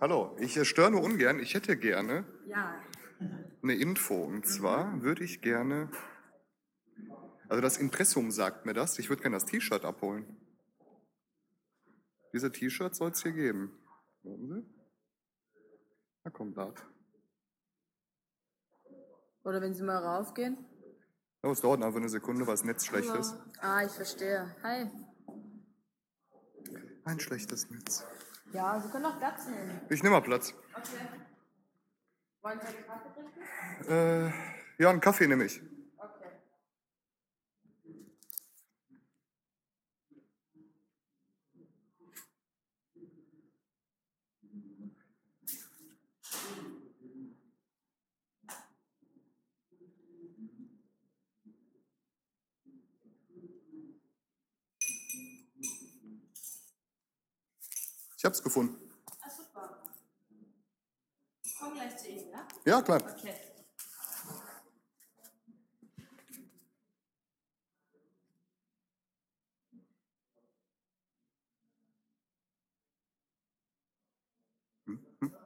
Hallo, ich äh, störe nur ungern. Ich hätte gerne Ja. eine Info. Und zwar würde ich gerne. Also das Impressum sagt mir das. Ich würde gerne das T-Shirt abholen. Diese T-Shirts soll es hier geben. Warten Sie. Da kommt das. Oder wenn Sie mal raufgehen. Oh, es dauert einfach eine Sekunde, weil das Netz schlecht ist. Ah, ich verstehe. Hi. Ein schlechtes Netz. Ja, Sie können auch Platz nehmen. Ich nehme mal Platz. Okay. Wollen Sie einen Kaffee trinken? Äh, ja, einen Kaffee nehme ich. Ich hab's gefunden. Ah, super. Komm gleich zu Ihnen, ja? Ja, klar. Okay.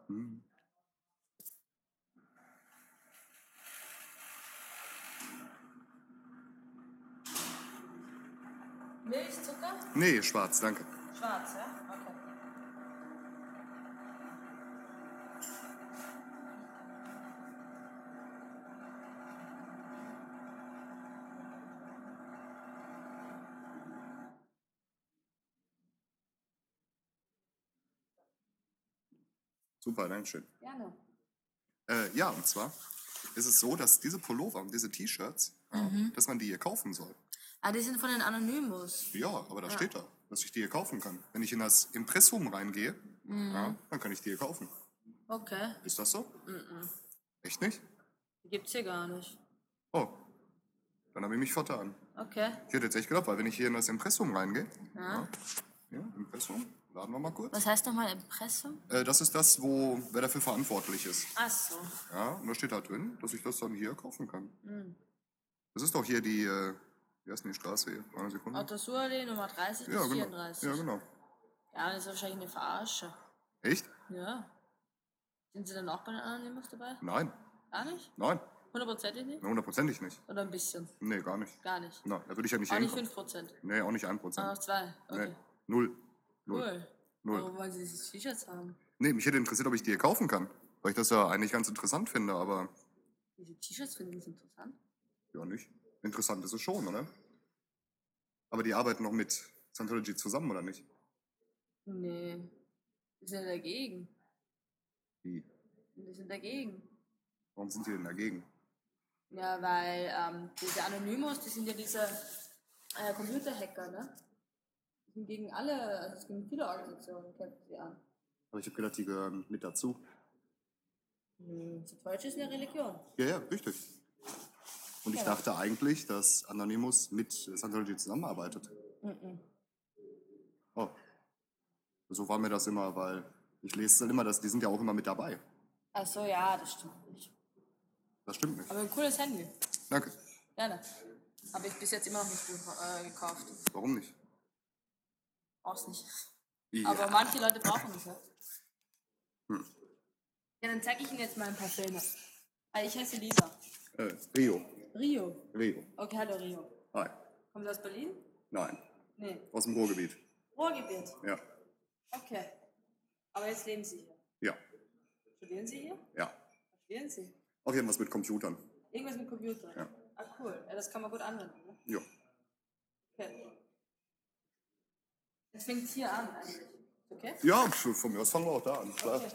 Hm. Milch, Zucker? Nee, schwarz, danke. Schwarz, ja? Okay. Super, Dankeschön. Gerne. Äh, ja, und zwar ist es so, dass diese Pullover und diese T-Shirts, ja, dass man die hier kaufen soll. Ah, die sind von den Anonymous. Ja, aber da steht da, dass ich die hier kaufen kann. Wenn ich in das Impressum reingehe, ja, dann kann ich die hier kaufen. Okay. Ist das so? Echt nicht? Die gibt's hier gar nicht. Oh, dann habe ich mich vertan. Okay. Ich hätte jetzt echt gedacht, weil wenn ich hier in das Impressum reingehe, ja, ja Impressum, laden wir mal kurz. Was heißt nochmal Impressum? Äh, das ist das, wo wer dafür verantwortlich ist. Ach so. Ja, und da steht da drin, dass ich das dann hier kaufen kann. Das ist doch hier die, äh, wie heißt denn die Straße hier? Eine Sekunde. Autosurallee Nummer 30 ja, bis genau. 34. Ja, genau. Ja, das ist wahrscheinlich eine Verarsche. Echt? Ja. Sind Sie dann auch bei den Anonymous dabei? Nein, Gar nicht? nein, Hundertprozentig nicht? hundertprozentig nicht. Oder ein bisschen? Nee, gar nicht. Gar nicht. Nein, da würde ich ja nicht Auch nicht hinkommen. 5 Prozent. Nee, auch nicht ein Ah, Prozent. noch zwei. Okay. Nee, null. Null. Cool. Null. Warum wollen Sie diese T-Shirts haben? Nee, mich hätte interessiert, ob ich die hier kaufen kann. Weil ich das ja eigentlich ganz interessant finde, aber Diese T-Shirts finden Sie interessant? ja nicht. Interessant ist es schon, oder? Aber die arbeiten noch mit Scientology zusammen, oder nicht? Nee. Die sind dagegen. Wie? Die sind dagegen. Warum sind die denn dagegen? Ja, weil ähm, diese Anonymous, die sind ja diese äh, Computerhacker, ne? Die gegen alle, also es gegen viele Organisationen kämpfen sie an. Aber ich habe gedacht, die gehören mit dazu. Hm. Deutsch ist eine Religion. Ja, ja, richtig. Und ich Ja. dachte eigentlich, dass Anonymous mit Scientology zusammenarbeitet. Mhm. Oh. So war mir das immer, weil ich lese dann immer, dass die sind ja auch immer mit dabei. Ach so, ja, das stimmt nicht. Das stimmt nicht. Aber ein cooles Handy. Danke. Gerne. Habe ich bis jetzt immer noch nicht äh, gekauft. Warum nicht? Brauch's nicht. Ja. Aber manche Leute brauchen es, ja. Hm. Ja, dann zeige ich Ihnen jetzt mal ein paar Filme. Ah, ich heiße Lisa. Äh, Rio. Rio. Rio. Okay, hallo Rio. Hi. Kommen Sie aus Berlin? Nein. Nee. Aus dem Ruhrgebiet. Ruhrgebiet. Ja. Okay. Aber jetzt leben Sie hier. Ja. Studieren Sie hier? Ja. Was studieren Sie? Auch irgendwas mit Computern. Irgendwas mit Computer? Ja. Ah, cool. Ja, das kann man gut anwenden, ne? Ja. Okay. Es fängt hier an eigentlich. Okay? Ja, von mir aus fangen wir auch da an. Klar. Okay.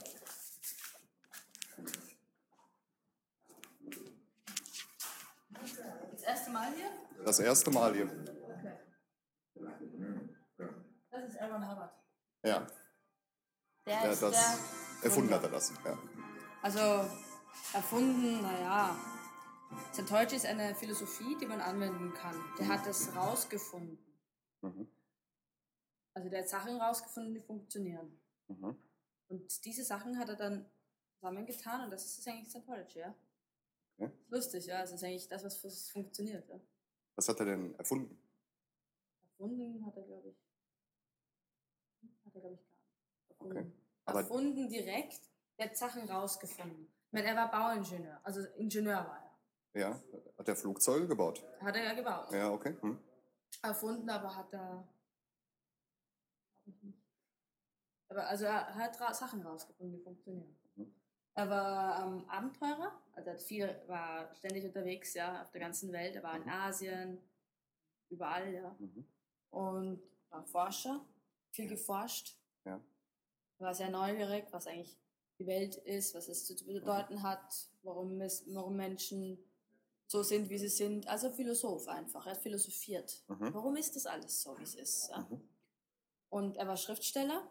Das erste Mal hier? Das erste Mal hier. Okay. Das ist Aaron Hubbard. Ja. Der Der ist hat das der erfunden hat er das. Ja. Also erfunden, naja. Scientology ist eine Philosophie, die man anwenden kann. Der hat das rausgefunden. Mhm. Also der hat Sachen rausgefunden, die funktionieren. Mhm. Und diese Sachen hat er dann zusammengetan und das ist eigentlich Scientology, ja. Okay. Lustig, ja. Das ist eigentlich das, was funktioniert. Ja. Was hat er denn erfunden? Erfunden hat er, glaube ich. Hat er, glaube ich, gar nicht. Erfunden. Aber- erfunden direkt. Der hat Sachen rausgefunden. Ich meine, er war Bauingenieur, also Ingenieur war er. Ja, hat er Flugzeuge gebaut? Hat er ja gebaut. Ja, okay. Hm. Erfunden, aber hat er. Aber also er hat ra Sachen rausgefunden, die funktionieren. Mhm. Er war ähm, Abenteurer, also er hat viel, war ständig unterwegs, ja, auf der ganzen Welt. Er war in Asien, überall, ja. Mhm. Und war Forscher, viel geforscht. Ja. War sehr neugierig, was eigentlich die Welt ist, was es zu bedeuten hat, warum, es, warum Menschen so sind, wie sie sind. Also Philosoph einfach. Er hat philosophiert. Mhm. Warum ist das alles so, wie es ist? Ja? Mhm. Und er war Schriftsteller,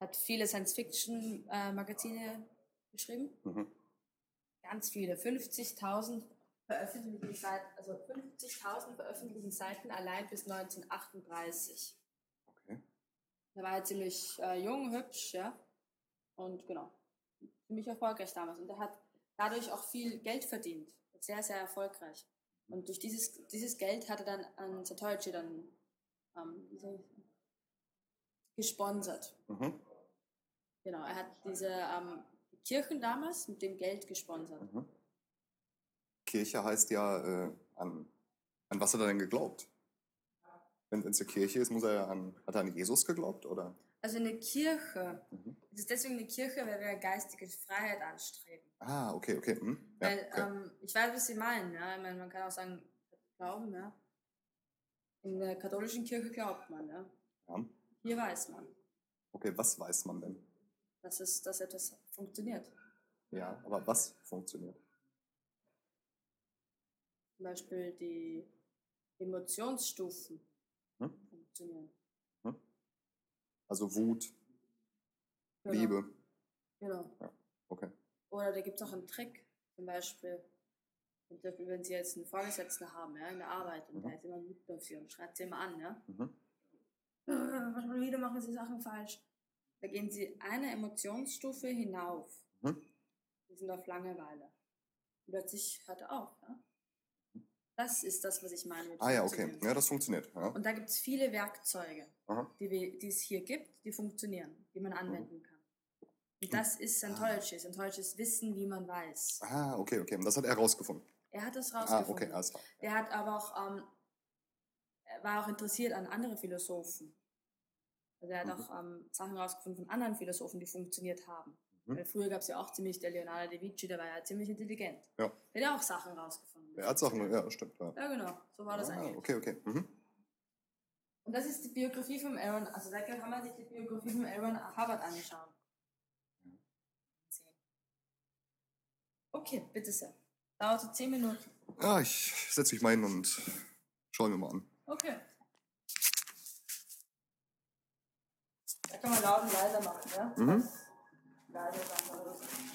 hat viele Science-Fiction-Magazine geschrieben. Mhm. Ganz viele. 50.000 veröffentlichte Seiten, also 50.000 veröffentlichte Seiten allein bis 1938. Okay. Er war ja ziemlich äh, jung, hübsch, ja. Und genau, ziemlich erfolgreich damals. Und er hat dadurch auch viel Geld verdient. Sehr, sehr erfolgreich. Und durch dieses, dieses Geld hat er dann an Satoichi dann ähm, wie soll ich sagen, gesponsert. Mhm. Genau, er hat diese ähm, Kirchen damals mit dem Geld gesponsert. Mhm. Kirche heißt ja, äh, an, an was hat er denn geglaubt? Wenn es eine Kirche ist, muss er an, hat er an Jesus geglaubt, oder? Also eine Kirche, Mhm. es ist deswegen eine Kirche, weil wir geistige Freiheit anstreben. Ah, okay, okay. Hm. Ja, Weil, okay. ähm, ich weiß, was Sie meinen, ja. Ich meine, man kann auch sagen, glauben, ja. In der katholischen Kirche glaubt man, ja. ja. Hier weiß man, Okay, was weiß man denn? dass, es, dass etwas funktioniert. Ja, aber was funktioniert? Zum Beispiel die Emotionsstufen Hm? funktionieren. Also Wut, Genau. Liebe. Genau. Okay. Oder da gibt es auch einen Trick, zum Beispiel, wenn Sie jetzt einen Vorgesetzten haben, ja, in der Arbeit, und Mhm. der ist immer wütend auf Sie und schreit Sie immer an, ja. Mhm. Manchmal wieder machen Sie Sachen falsch. Da gehen Sie eine Emotionsstufe hinauf. Mhm. Sie sind auf Langeweile. Und plötzlich hört er auf, ja. Das ist das, was ich meine mit Ah ja, okay. Ja, das funktioniert. Ja. Und da gibt es viele Werkzeuge, Aha. die, es hier gibt, die funktionieren, die man anwenden kann. Und das ist Ah. Scientology. Scientology ist Wissen, wie man weiß. Ah, okay, okay. Das hat er rausgefunden. Er hat das Ah, rausgefunden. okay, alles klar. Der hat aber auch, ähm, er war auch interessiert an andere Philosophen. Also er hat Mhm. auch ähm, Sachen rausgefunden von anderen Philosophen, die funktioniert haben. Mhm. Weil früher gab es ja auch ziemlich, der Leonardo da Vinci, der war ja ziemlich intelligent. Ja. Der hat ja auch Sachen rausgefunden. Er hat Sachen, ja, stimmt. Ja, Ja, genau. So war das ah, eigentlich. okay, okay. Mhm. Und das ist die Biografie von Aaron, also da kann man sich die Biografie von Aaron Hubbard anschauen. Okay, bitte sehr. Dauert so 10 Minuten. Ja, ich setze mich mal hin und schaue mir mal an. Okay. Da kann man laut und leiser machen, ja? Mhm. Leiser sagen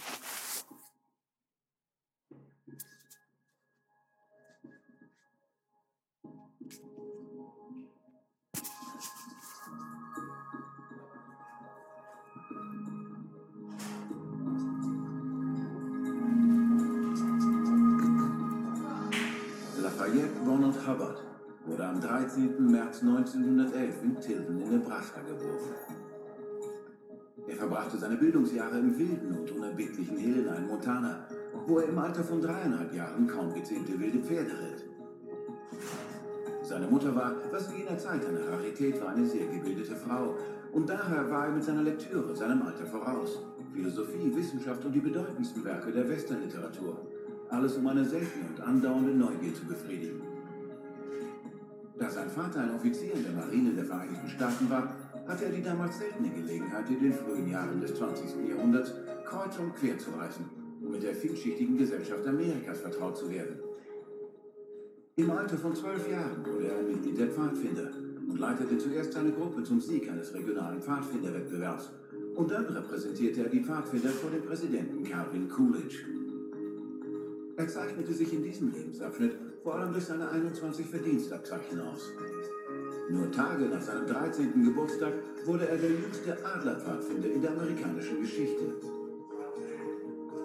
am 13. März 1911 in Tilden in Nebraska geboren. Er verbrachte seine Bildungsjahre im wilden und unerbittlichen in Montana, wo er im Alter von dreieinhalb Jahren kaum gezähmte wilde Pferde ritt. Seine Mutter war, was in jener Zeit eine Rarität war, eine sehr gebildete Frau. Und daher war er mit seiner Lektüre seinem Alter voraus. Philosophie, Wissenschaft und die bedeutendsten Werke der Westernliteratur. Alles um eine seltene und andauernde Neugier zu befriedigen. Da sein Vater ein Offizier in der Marine der Vereinigten Staaten war, hatte er die damals seltene Gelegenheit, in den frühen Jahren des 20. Jahrhunderts kreuz und quer zu reisen, um mit der vielschichtigen Gesellschaft Amerikas vertraut zu werden. Im Alter von zwölf Jahren wurde er ein Mitglied der Pfadfinder und leitete zuerst eine Gruppe zum Sieg eines regionalen Pfadfinderwettbewerbs. Und dann repräsentierte er die Pfadfinder vor dem Präsidenten Calvin Coolidge. Er zeichnete sich in diesem Lebensabschnitt vor allem durch seine 21 Verdienstabzeichen aus. Nur Tage nach seinem 13. Geburtstag wurde er der jüngste Adlerpfadfinder in der amerikanischen Geschichte.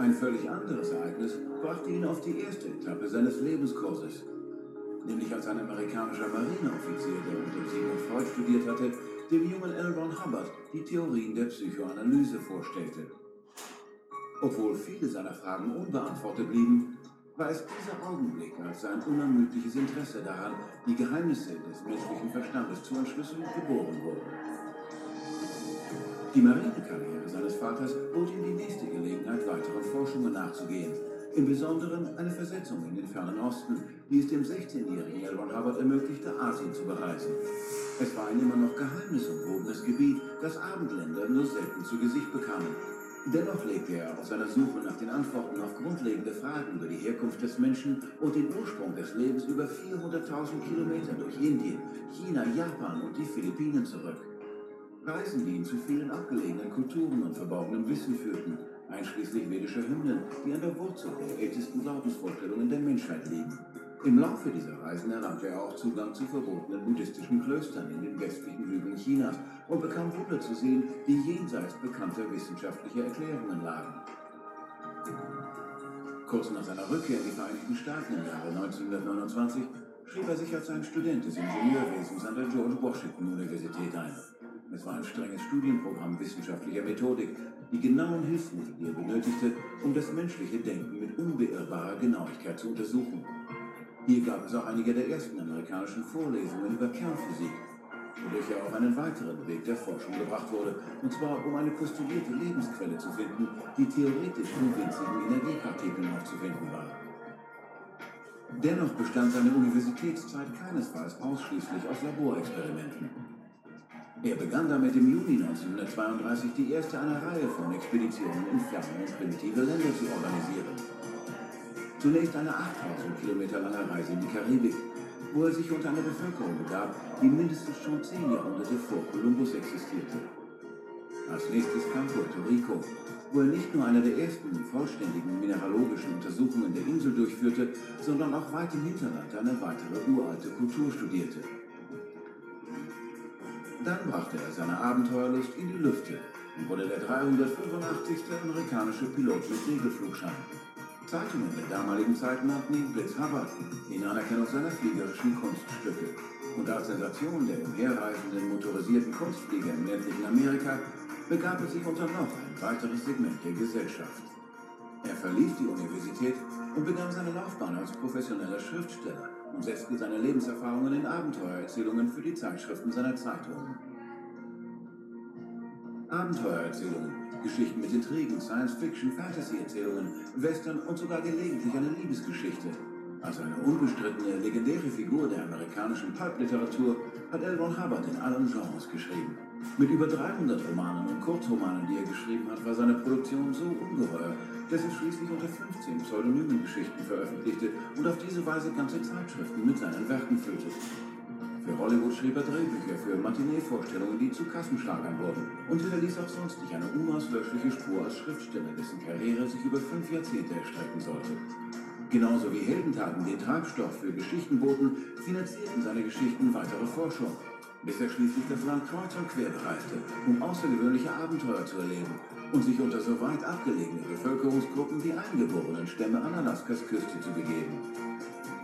Ein völlig anderes Ereignis brachte ihn auf die erste Etappe seines Lebenskurses. Nämlich als ein amerikanischer Marineoffizier, der unter Sigmund Freud studiert hatte, dem jungen L. Ron Hubbard die Theorien der Psychoanalyse vorstellte. Obwohl viele seiner Fragen unbeantwortet blieben, war es dieser Augenblick als sein unermüdliches Interesse daran, die Geheimnisse des menschlichen Verstandes zu entschlüsseln, geboren wurde. Die Marinekarriere seines Vaters bot ihm die nächste Gelegenheit, weiteren Forschungen nachzugehen. Im Besonderen eine Versetzung in den fernen Osten, die es dem 16-jährigen L. Ron Hubbard ermöglichte, Asien zu bereisen. Es war ein immer noch geheimnisumwobenes Gebiet, das Abendländer nur selten zu Gesicht bekamen. Dennoch legte er auf seiner Suche nach den Antworten auf grundlegende Fragen über die Herkunft des Menschen und den Ursprung des Lebens über 400.000 Kilometer durch Indien, China, Japan und die Philippinen zurück. Reisen, die ihn zu vielen abgelegenen Kulturen und verborgenem Wissen führten, einschließlich vedischer Hymnen, die an der Wurzel der ältesten Glaubensvorstellungen der Menschheit liegen. Im Laufe dieser Reisen erlangte er auch Zugang zu verbotenen buddhistischen Klöstern in den westlichen Hügeln Chinas und bekam Wunder zu sehen, die jenseits bekannter wissenschaftlicher Erklärungen lagen. Kurz nach seiner Rückkehr in die Vereinigten Staaten im Jahre 1929 schrieb er sich als ein Student des Ingenieurwesens an der George Washington Universität ein. Es war ein strenges Studienprogramm wissenschaftlicher Methodik, die genauen Hilfsmittel, die er benötigte, um das menschliche Denken mit unbeirrbarer Genauigkeit zu untersuchen. Hier gab es auch einige der ersten amerikanischen Vorlesungen über Kernphysik, wodurch er auf einen weiteren Weg der Forschung gebracht wurde, und zwar um eine postulierte Lebensquelle zu finden, die theoretisch in winzigen Energiepartikeln aufzufinden war. Dennoch bestand seine Universitätszeit keinesfalls ausschließlich aus Laborexperimenten. Er begann damit im Juni 1932 die erste einer Reihe von Expeditionen in ferne und primitive Länder zu organisieren. Zunächst eine 8000 Kilometer lange Reise in die Karibik, wo er sich unter einer Bevölkerung begab, die mindestens schon zehn Jahrhunderte vor Kolumbus existierte. Als nächstes kam Puerto Rico, wo er nicht nur eine der ersten vollständigen mineralogischen Untersuchungen der Insel durchführte, sondern auch weit im Hinterland eine weitere uralte Kultur studierte. Dann brachte er seine Abenteuerlust in die Lüfte und wurde der 385. amerikanische Pilot mit Segelflugschein. Zeitungen der damaligen Zeit nannten ihn Blitz Hubbard in Anerkennung seiner fliegerischen Kunststücke. Und als Sensation der umherreisenden motorisierten Kunstflieger im ländlichen Amerika begab er sich unter noch ein weiteres Segment der Gesellschaft. Er verließ die Universität und begann seine Laufbahn als professioneller Schriftsteller und setzte seine Lebenserfahrungen in Abenteuererzählungen für die Zeitschriften seiner Zeit um. Abenteuererzählungen Geschichten mit Intrigen, Science-Fiction, Fantasy-Erzählungen, Western und sogar gelegentlich eine Liebesgeschichte. Als eine unbestrittene, legendäre Figur der amerikanischen Pulp-Literatur hat L. Hubbard in allen Genres geschrieben. Mit über 300 Romanen und Kurzromanen, die er geschrieben hat, war seine Produktion so ungeheuer, dass er schließlich unter 15 Pseudonymen Geschichten veröffentlichte und auf diese Weise ganze Zeitschriften mit seinen Werken füllte. Für Hollywood schrieb er Drehbücher für Matinee-Vorstellungen, die zu Kassenschlagern wurden. Und hinterließ auch sonst nicht eine unauslöschliche Spur als Schriftsteller, dessen Karriere sich über fünf Jahrzehnte erstrecken sollte. Genauso wie Heldentaten den Treibstoff für Geschichten boten, finanzierten seine Geschichten weitere Forschung. Bis er schließlich das Land kreuz und quer bereiste, um außergewöhnliche Abenteuer zu erleben und sich unter so weit abgelegene Bevölkerungsgruppen wie eingeborenen Stämme an Alaskas Küste zu begeben.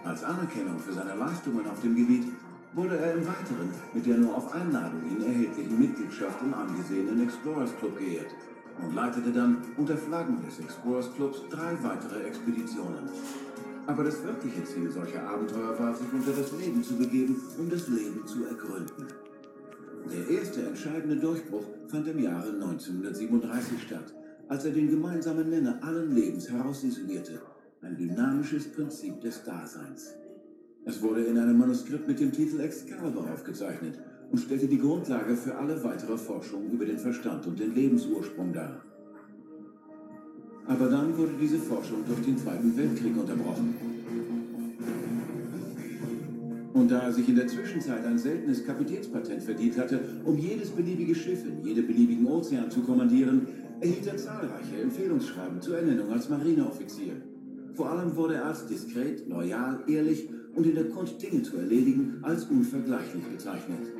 Als Anerkennung für seine Leistungen auf dem Gebiet wurde er im Weiteren mit der nur auf Einladung ihn erhältlichen Mitgliedschaft im angesehenen Explorers Club geehrt und leitete dann unter Flaggen des Explorers Clubs drei weitere Expeditionen. Aber das wirkliche Ziel solcher Abenteuer war, sich unter das Leben zu begeben, um das Leben zu ergründen. Der erste entscheidende Durchbruch fand im Jahre 1937 statt, als er den gemeinsamen Nenner allen Lebens herausisolierte, ein dynamisches Prinzip des Daseins. Es wurde in einem Manuskript mit dem Titel Excalibur aufgezeichnet und stellte die Grundlage für alle weitere Forschung über den Verstand und den Lebensursprung dar. Aber dann wurde diese Forschung durch den Zweiten Weltkrieg unterbrochen. Und da er sich in der Zwischenzeit ein seltenes Kapitänspatent verdient hatte, um jedes beliebige Schiff in jedem beliebigen Ozean zu kommandieren, erhielt er zahlreiche Empfehlungsschreiben zur Ernennung als Marineoffizier. Vor allem wurde er als diskret, loyal, ehrlich und in der Kunst Dinge zu erledigen als unvergleichlich bezeichnet.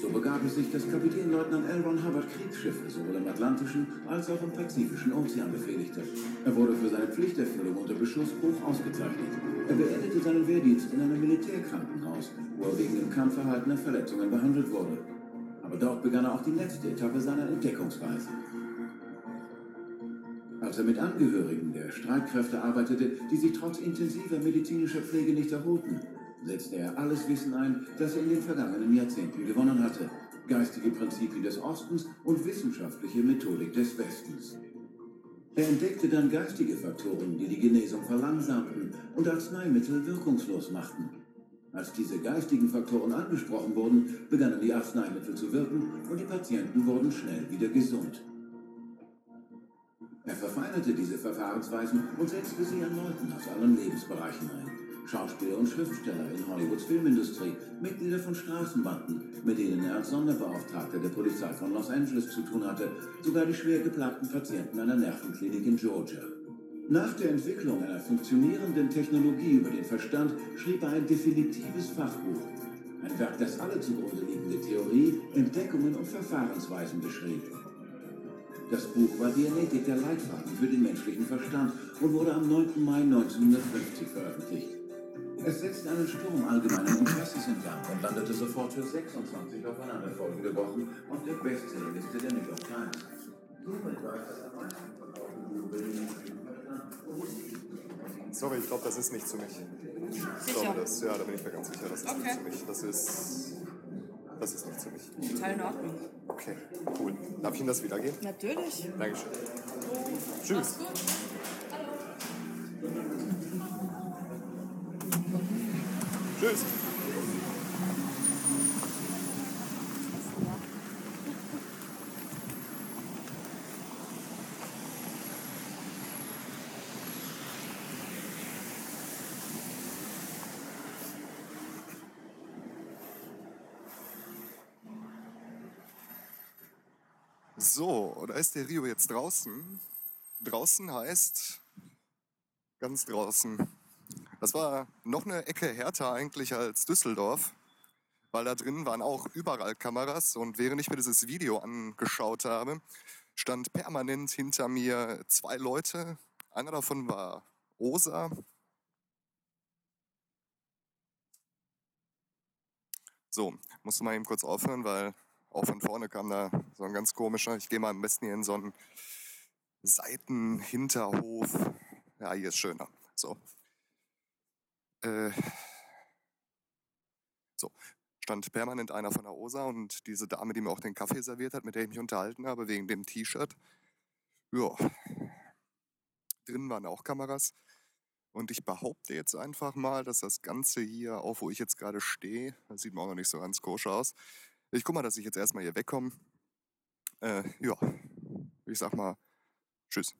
So begab es sich, dass Kapitänleutnant L. Hubbard Kriegsschiffe sowohl im Atlantischen als auch im Pazifischen Ozean befehligte. Er wurde für seine Pflichterfüllung unter Beschuss hoch ausgezeichnet. Er beendete seinen Wehrdienst in einem Militärkrankenhaus, wo er wegen im Kampf erhaltener Verletzungen behandelt wurde. Aber dort begann auch die letzte Etappe seiner Entdeckungsreise. Als er mit Angehörigen der Streitkräfte arbeitete, die sich trotz intensiver medizinischer Pflege nicht erholten, setzte er alles Wissen ein, das er in den vergangenen Jahrzehnten gewonnen hatte. Geistige Prinzipien des Ostens und wissenschaftliche Methodik des Westens. Er entdeckte dann geistige Faktoren, die die Genesung verlangsamten und Arzneimittel wirkungslos machten. Als diese geistigen Faktoren angesprochen wurden, begannen die Arzneimittel zu wirken und die Patienten wurden schnell wieder gesund. Er verfeinerte diese Verfahrensweisen und setzte sie an Leuten aus allen Lebensbereichen ein. Schauspieler und Schriftsteller in Hollywoods Filmindustrie, Mitglieder von Straßenbanden, mit denen er als Sonderbeauftragter der Polizei von Los Angeles zu tun hatte, sogar die schwer geplagten Patienten einer Nervenklinik in Georgia. Nach der Entwicklung einer funktionierenden Technologie über den Verstand schrieb er ein definitives Fachbuch. Ein Werk, das alle zugrunde liegende Theorie, Entdeckungen und Verfahrensweisen beschrieb. Das Buch war Dianetik der Leitfaden für den menschlichen Verstand und wurde am 9. Mai 1950 veröffentlicht. Es setzte einen Sturm allgemeinen Interesses in Gang und landete sofort für 26 aufeinanderfolgende Wochen auf der Bestsellerliste der New York Times. Sorry, ich glaube, das ist nicht für mich. Ich Sicher? glaube, das, ja, da bin ich mir ganz sicher, das ist Okay. nicht für mich. Das ist, das ist nicht für mich. Total in Ordnung. Okay, cool. Darf ich Ihnen das wiedergeben? Natürlich. Dankeschön. Mach's Tschüss. gut. Tschüss. Ist der Rio jetzt draußen. Draußen heißt ganz draußen. Das war noch eine Ecke härter eigentlich als Düsseldorf, weil da drin waren auch überall Kameras und während ich mir dieses Video angeschaut habe, stand permanent hinter mir zwei Leute. Einer davon war Rosa. So, musste mal eben kurz aufhören, weil auch von vorne kam da so ein ganz komischer. Ich gehe mal am besten hier in so einen Seitenhinterhof. Ja, hier ist schöner. So. Äh, so, stand permanent einer von der OSA und diese Dame, die mir auch den Kaffee serviert hat, mit der ich mich unterhalten habe, wegen dem T-Shirt. Ja. Drinnen waren auch Kameras. Und ich behaupte jetzt einfach mal, dass das Ganze hier, auch wo ich jetzt gerade stehe, das sieht mir auch noch nicht so ganz koscher aus. Ich guck mal, dass ich jetzt erstmal hier wegkomme. Äh, ja, ich sag mal, tschüss.